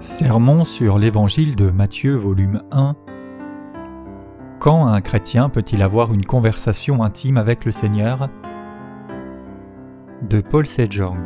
Sermon sur l'Évangile de Matthieu volume 1 Quand un chrétien peut-il avoir une conversation intime avec le Seigneur? De Paul Sejong.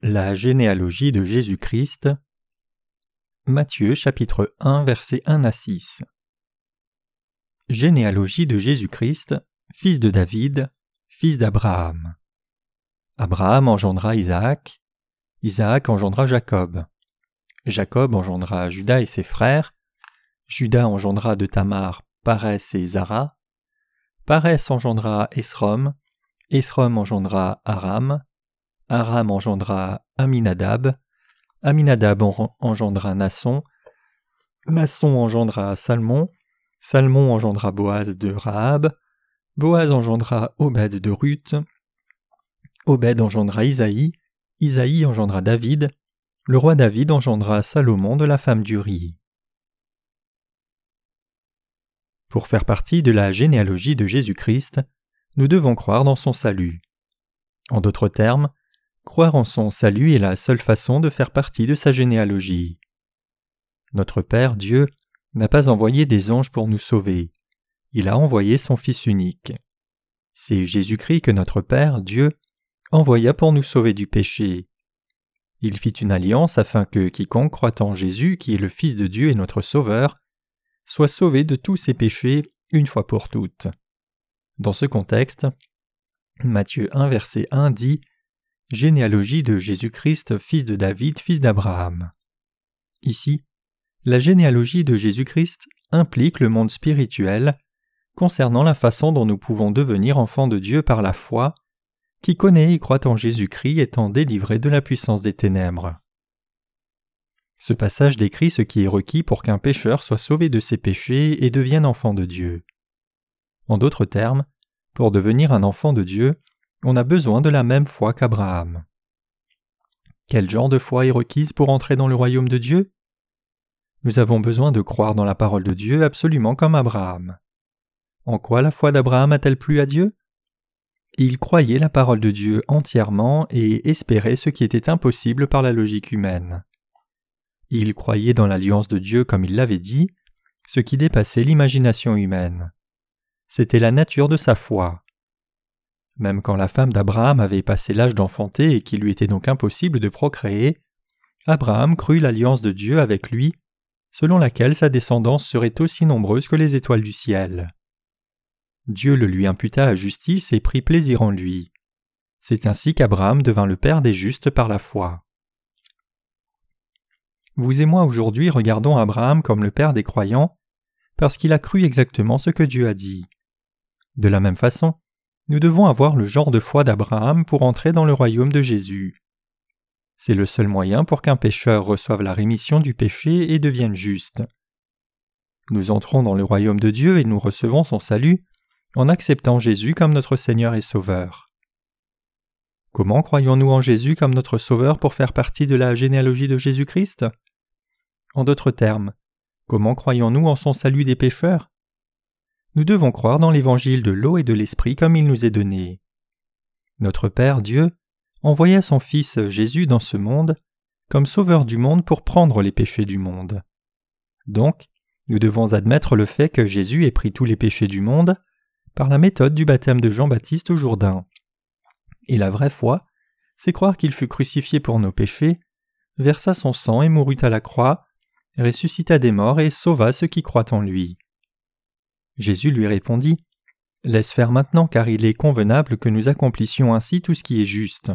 La généalogie de Jésus-Christ Matthieu chapitre 1 versets 1 à 6 Généalogie de Jésus-Christ, fils de David, fils d'Abraham. Abraham engendra Isaac, Isaac engendra Jacob. Jacob engendra Judas et ses frères, Judas engendra de Tamar Parès et Zara, Parès engendra Esrom, Esrom engendra Aram, Aram engendra Aminadab, Aminadab engendra Nasson, Nasson engendra Salmon, Salmon engendra Boaz de Rahab, Boaz engendra Obed de Ruth, Obed engendra Isaïe, Isaïe engendra David, le roi David engendra Salomon de la femme d'Uri. Pour faire partie de la généalogie de Jésus-Christ, nous devons croire dans son salut. En d'autres termes, Croire en son salut est la seule façon de faire partie de sa généalogie. Notre Père Dieu n'a pas envoyé des anges pour nous sauver, il a envoyé son Fils unique. C'est Jésus-Christ que notre Père Dieu envoya pour nous sauver du péché. Il fit une alliance afin que quiconque croit en Jésus, qui est le Fils de Dieu et notre Sauveur, soit sauvé de tous ses péchés une fois pour toutes. Dans ce contexte, Matthieu 1 verset 1 dit Généalogie de Jésus-Christ, fils de David, fils d'Abraham. Ici, la généalogie de Jésus-Christ implique le monde spirituel concernant la façon dont nous pouvons devenir enfants de Dieu par la foi, qui connaît et croit en Jésus-Christ étant délivré de la puissance des ténèbres. Ce passage décrit ce qui est requis pour qu'un pécheur soit sauvé de ses péchés et devienne enfant de Dieu. En d'autres termes, pour devenir un enfant de Dieu, on a besoin de la même foi qu'Abraham. Quel genre de foi est requise pour entrer dans le royaume de Dieu? Nous avons besoin de croire dans la parole de Dieu absolument comme Abraham. En quoi la foi d'Abraham a-t-elle plu à Dieu? Il croyait la parole de Dieu entièrement et espérait ce qui était impossible par la logique humaine. Il croyait dans l'alliance de Dieu comme il l'avait dit, ce qui dépassait l'imagination humaine. C'était la nature de sa foi. Même quand la femme d'Abraham avait passé l'âge d'enfanter et qu'il lui était donc impossible de procréer, Abraham crut l'alliance de Dieu avec lui, selon laquelle sa descendance serait aussi nombreuse que les étoiles du ciel. Dieu le lui imputa à justice et prit plaisir en lui. C'est ainsi qu'Abraham devint le Père des justes par la foi. Vous et moi aujourd'hui regardons Abraham comme le Père des croyants, parce qu'il a cru exactement ce que Dieu a dit. De la même façon, nous devons avoir le genre de foi d'Abraham pour entrer dans le royaume de Jésus. C'est le seul moyen pour qu'un pécheur reçoive la rémission du péché et devienne juste. Nous entrons dans le royaume de Dieu et nous recevons son salut en acceptant Jésus comme notre Seigneur et Sauveur. Comment croyons-nous en Jésus comme notre Sauveur pour faire partie de la généalogie de Jésus-Christ? En d'autres termes, comment croyons-nous en son salut des pécheurs? Nous devons croire dans l'évangile de l'eau et de l'esprit comme il nous est donné. Notre Père Dieu envoya son Fils Jésus dans ce monde comme sauveur du monde pour prendre les péchés du monde. Donc, nous devons admettre le fait que Jésus ait pris tous les péchés du monde par la méthode du baptême de Jean-Baptiste au Jourdain. Et la vraie foi, c'est croire qu'il fut crucifié pour nos péchés, versa son sang et mourut à la croix, ressuscita des morts et sauva ceux qui croient en lui. Jésus lui répondit Laisse faire maintenant, car il est convenable que nous accomplissions ainsi tout ce qui est juste.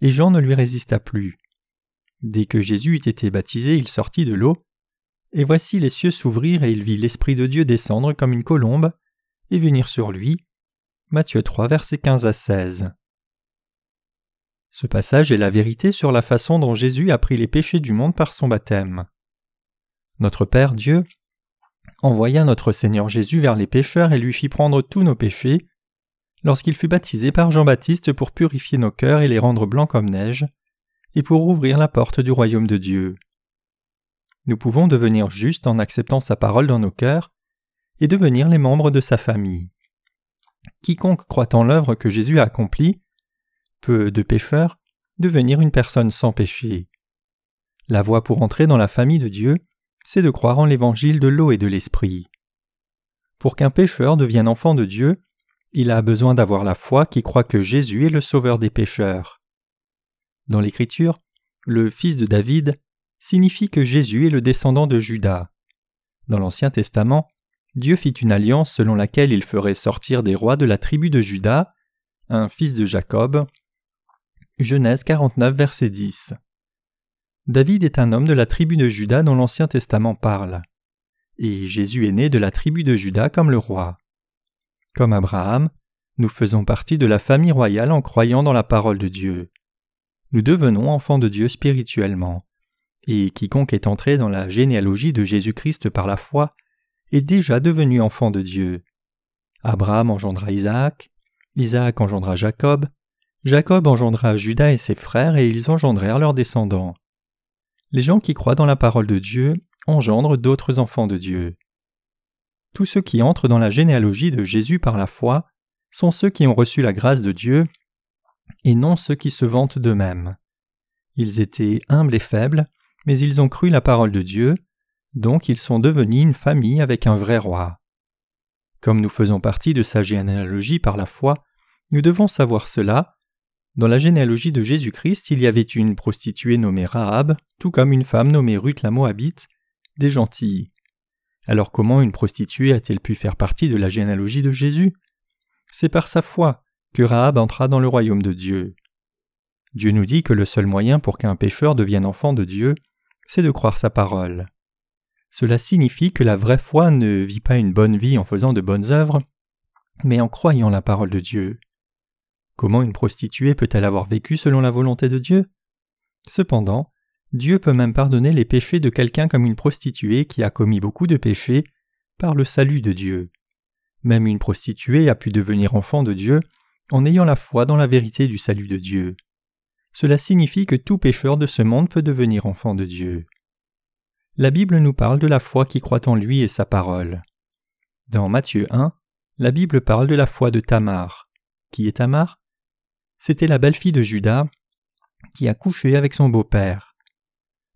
Et Jean ne lui résista plus. Dès que Jésus eut été baptisé, il sortit de l'eau, et voici les cieux s'ouvrir et il vit l'Esprit de Dieu descendre comme une colombe, et venir sur lui. Matthieu 3, versets 15 à 16. Ce passage est la vérité sur la façon dont Jésus a pris les péchés du monde par son baptême. Notre Père Dieu envoya notre Seigneur Jésus vers les pécheurs et lui fit prendre tous nos péchés, lorsqu'il fut baptisé par Jean-Baptiste pour purifier nos cœurs et les rendre blancs comme neige, et pour ouvrir la porte du royaume de Dieu. nous pouvons devenir justes en acceptant sa parole dans nos cœurs et devenir les membres de sa famille. Quiconque croit en l'œuvre que Jésus a accomplie peut, de pécheur, devenir une personne sans péché. La voie pour entrer dans la famille de Dieu, c'est de croire en l'évangile de l'eau et de l'esprit. Pour qu'un pécheur devienne enfant de Dieu, il a besoin d'avoir la foi qui croit que Jésus est le sauveur des pécheurs. Dans l'Écriture, le fils de David signifie que Jésus est le descendant de Judas. Dans l'Ancien Testament, Dieu fit une alliance selon laquelle il ferait sortir des rois de la tribu de Judas, un fils de Jacob. Genèse 49, verset 10. David est un homme de la tribu de Judas dont l'Ancien Testament parle. Et Jésus est né de la tribu de Judas comme le roi. Comme Abraham, nous faisons partie de la famille royale en croyant dans la parole de Dieu. Nous devenons enfants de Dieu spirituellement. Et quiconque est entré dans la généalogie de Jésus-Christ par la foi est déjà devenu enfant de Dieu. Abraham engendra Isaac, Isaac engendra Jacob, Jacob engendra Judas et ses frères et ils engendrèrent leurs descendants. Les gens qui croient dans la parole de Dieu engendrent d'autres enfants de Dieu. Tous ceux qui entrent dans la généalogie de Jésus par la foi sont ceux qui ont reçu la grâce de Dieu et non ceux qui se vantent d'eux-mêmes. Ils étaient humbles et faibles, mais ils ont cru la parole de Dieu, donc ils sont devenus une famille avec un vrai roi. Comme nous faisons partie de sa généalogie par la foi, nous devons savoir cela. Dans la généalogie de Jésus-Christ, il y avait une prostituée nommée Rahab, tout comme une femme nommée Ruth la Moabite, des gentilles. Alors comment une prostituée a-t-elle pu faire partie de la généalogie de Jésus? C'est par sa foi que Rahab entra dans le royaume de Dieu. Dieu nous dit que le seul moyen pour qu'un pécheur devienne enfant de Dieu, c'est de croire sa parole. Cela signifie que la vraie foi ne vit pas une bonne vie en faisant de bonnes œuvres, mais en croyant la parole de Dieu. Comment une prostituée peut-elle avoir vécu selon la volonté de Dieu? Cependant, Dieu peut même pardonner les péchés de quelqu'un comme une prostituée qui a commis beaucoup de péchés par le salut de Dieu. Même une prostituée a pu devenir enfant de Dieu en ayant la foi dans la vérité du salut de Dieu. Cela signifie que tout pécheur de ce monde peut devenir enfant de Dieu. La Bible nous parle de la foi qui croit en lui et sa parole. Dans Matthieu 1, la Bible parle de la foi de Tamar. Qui est Tamar? C'était la belle-fille de Judas qui a couché avec son beau-père.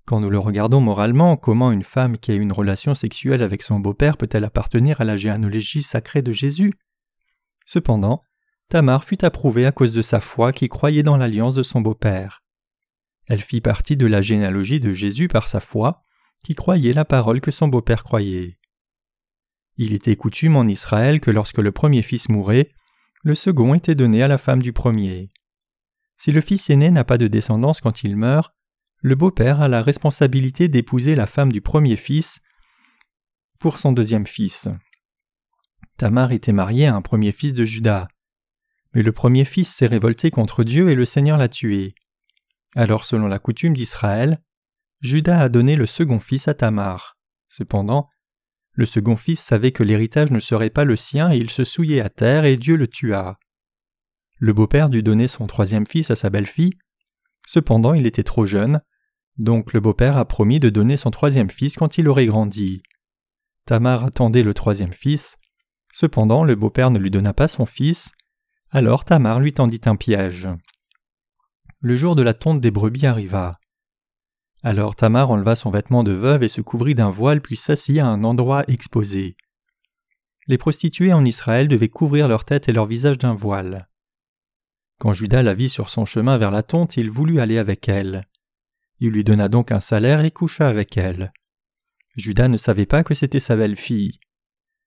Quand nous le regardons moralement, comment une femme qui a une relation sexuelle avec son beau-père peut-elle appartenir à la généalogie sacrée de Jésus? Cependant, Tamar fut approuvée à cause de sa foi qui croyait dans l'alliance de son beau-père. Elle fit partie de la généalogie de Jésus par sa foi, qui croyait la parole que son beau-père croyait. Il était coutume en Israël que lorsque le premier fils mourait, le second était donné à la femme du premier. Si le fils aîné n'a pas de descendance quand il meurt, le beau-père a la responsabilité d'épouser la femme du premier fils pour son deuxième fils. Tamar était mariée à un premier fils de Judas. Mais le premier fils s'est révolté contre Dieu et le Seigneur l'a tué. Alors selon la coutume d'Israël, Judas a donné le second fils à Tamar. Cependant, le second fils savait que l'héritage ne serait pas le sien et il se souillait à terre et Dieu le tua. Le beau-père dut donner son troisième fils à sa belle-fille. Cependant, il était trop jeune, donc le beau-père a promis de donner son troisième fils quand il aurait grandi. Tamar attendait le troisième fils. Cependant, le beau-père ne lui donna pas son fils, alors Tamar lui tendit un piège. Le jour de la tonte des brebis arriva. Alors Tamar enleva son vêtement de veuve et se couvrit d'un voile puis s'assit à un endroit exposé. Les prostituées en Israël devaient couvrir leur tête et leur visage d'un voile. Quand Judas la vit sur son chemin vers la tonte, il voulut aller avec elle. Il lui donna donc un salaire et coucha avec elle. Judas ne savait pas que c'était sa belle-fille.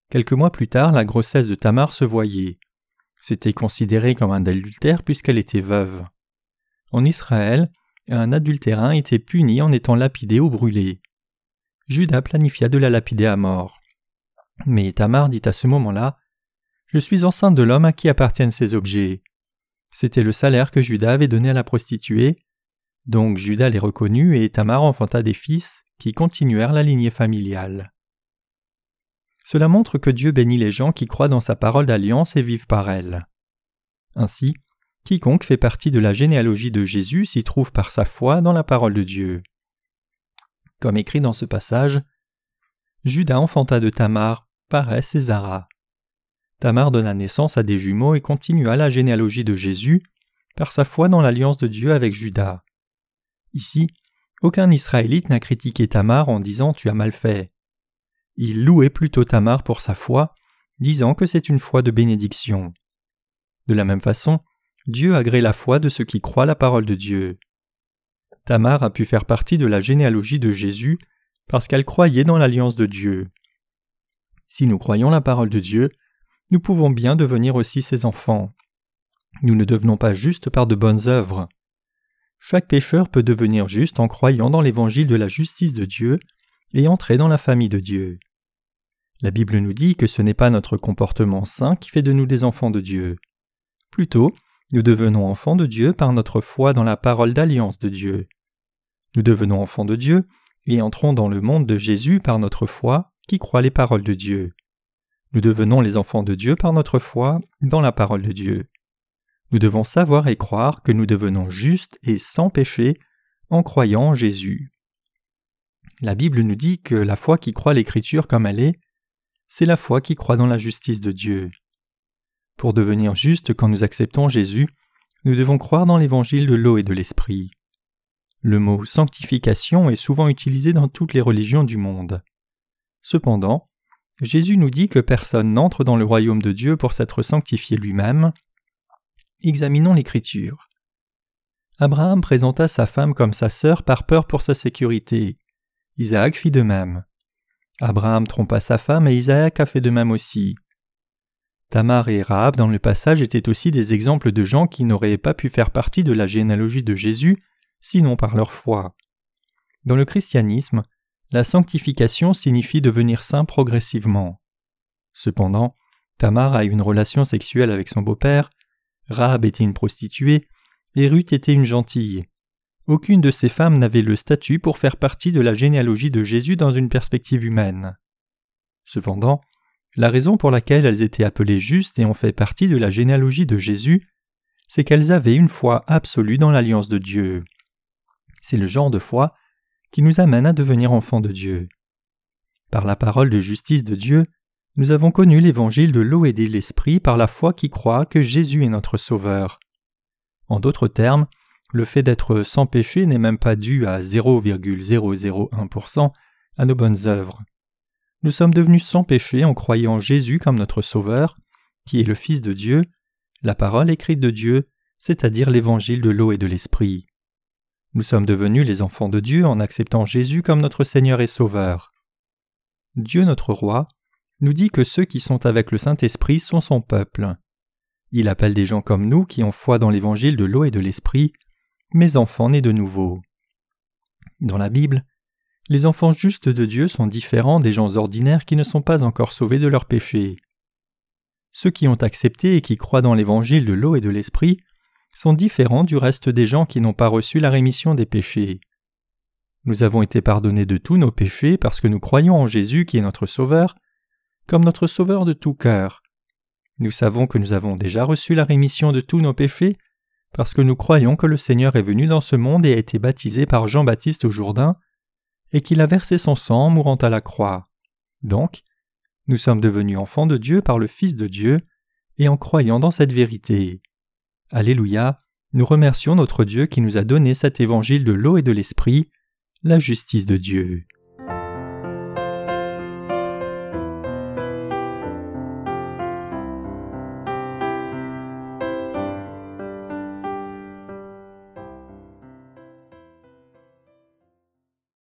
Quelques mois plus tard, la grossesse de Tamar se voyait. C'était considéré comme un adultère puisqu'elle était veuve. En Israël, un adultérin était puni en étant lapidé ou brûlé. Judas planifia de la lapider à mort. Mais Tamar dit à ce moment-là Je suis enceinte de l'homme à qui appartiennent ces objets. C'était le salaire que Judas avait donné à la prostituée. Donc Judas les reconnut et Tamar enfanta des fils qui continuèrent la lignée familiale. Cela montre que Dieu bénit les gens qui croient dans sa parole d'alliance et vivent par elle. Ainsi, quiconque fait partie de la généalogie de Jésus s'y trouve par sa foi dans la parole de Dieu. Comme écrit dans ce passage, Judas enfanta de Tamar, Parès et Zara. Tamar donna naissance à des jumeaux et continua la généalogie de Jésus par sa foi dans l'alliance de Dieu avec Judas. Ici, aucun Israélite n'a critiqué Tamar en disant Tu as mal fait. Il louait plutôt Tamar pour sa foi, disant que c'est une foi de bénédiction. De la même façon, Dieu agrée la foi de ceux qui croient la parole de Dieu. Tamar a pu faire partie de la généalogie de Jésus parce qu'elle croyait dans l'alliance de Dieu. Si nous croyons la parole de Dieu, nous pouvons bien devenir aussi ses enfants. Nous ne devenons pas justes par de bonnes œuvres. Chaque pécheur peut devenir juste en croyant dans l'évangile de la justice de Dieu et entrer dans la famille de Dieu. La Bible nous dit que ce n'est pas notre comportement saint qui fait de nous des enfants de Dieu. Plutôt, nous devenons enfants de Dieu par notre foi dans la parole d'alliance de Dieu. Nous devenons enfants de Dieu et entrons dans le monde de Jésus par notre foi qui croit les paroles de Dieu. Nous devenons les enfants de Dieu par notre foi dans la parole de Dieu. Nous devons savoir et croire que nous devenons justes et sans péché en croyant en Jésus. La Bible nous dit que la foi qui croit l'Écriture comme elle est, c'est la foi qui croit dans la justice de Dieu. Pour devenir justes quand nous acceptons Jésus, nous devons croire dans l'évangile de l'eau et de l'esprit. Le mot sanctification est souvent utilisé dans toutes les religions du monde. Cependant, Jésus nous dit que personne n'entre dans le royaume de Dieu pour s'être sanctifié lui-même, Examinons l'Écriture. Abraham présenta sa femme comme sa sœur par peur pour sa sécurité. Isaac fit de même. Abraham trompa sa femme et Isaac a fait de même aussi. Tamar et Rahab dans le passage étaient aussi des exemples de gens qui n'auraient pas pu faire partie de la généalogie de Jésus sinon par leur foi. Dans le christianisme, la sanctification signifie devenir saint progressivement. Cependant, Tamar a eu une relation sexuelle avec son beau-père, Rahab était une prostituée, et Ruth était une gentille. Aucune de ces femmes n'avait le statut pour faire partie de la généalogie de Jésus dans une perspective humaine. Cependant, la raison pour laquelle elles étaient appelées justes et ont fait partie de la généalogie de Jésus, c'est qu'elles avaient une foi absolue dans l'alliance de Dieu. C'est le genre de foi qui nous amène à devenir enfants de Dieu. Par la parole de justice de Dieu, nous avons connu l'évangile de l'eau et de l'esprit par la foi qui croit que Jésus est notre Sauveur. En d'autres termes, le fait d'être sans péché n'est même pas dû à 0,001% à nos bonnes œuvres. Nous sommes devenus sans péché en croyant Jésus comme notre Sauveur, qui est le Fils de Dieu, la parole écrite de Dieu, c'est-à-dire l'évangile de l'eau et de l'esprit. Nous sommes devenus les enfants de Dieu en acceptant Jésus comme notre Seigneur et Sauveur. Dieu notre Roi nous dit que ceux qui sont avec le Saint-Esprit sont son peuple. Il appelle des gens comme nous qui ont foi dans l'évangile de l'eau et de l'esprit, mes enfants nés de nouveau. Dans la Bible, les enfants justes de Dieu sont différents des gens ordinaires qui ne sont pas encore sauvés de leurs péchés. Ceux qui ont accepté et qui croient dans l'évangile de l'eau et de l'esprit sont différents du reste des gens qui n'ont pas reçu la rémission des péchés. Nous avons été pardonnés de tous nos péchés parce que nous croyons en Jésus qui est notre Sauveur, comme notre Sauveur de tout cœur. Nous savons que nous avons déjà reçu la rémission de tous nos péchés, parce que nous croyons que le Seigneur est venu dans ce monde et a été baptisé par Jean-Baptiste au Jourdain, et qu'il a versé son sang en mourant à la croix. Donc, nous sommes devenus enfants de Dieu par le Fils de Dieu, et en croyant dans cette vérité. Alléluia, nous remercions notre Dieu qui nous a donné cet évangile de l'eau et de l'esprit, la justice de Dieu.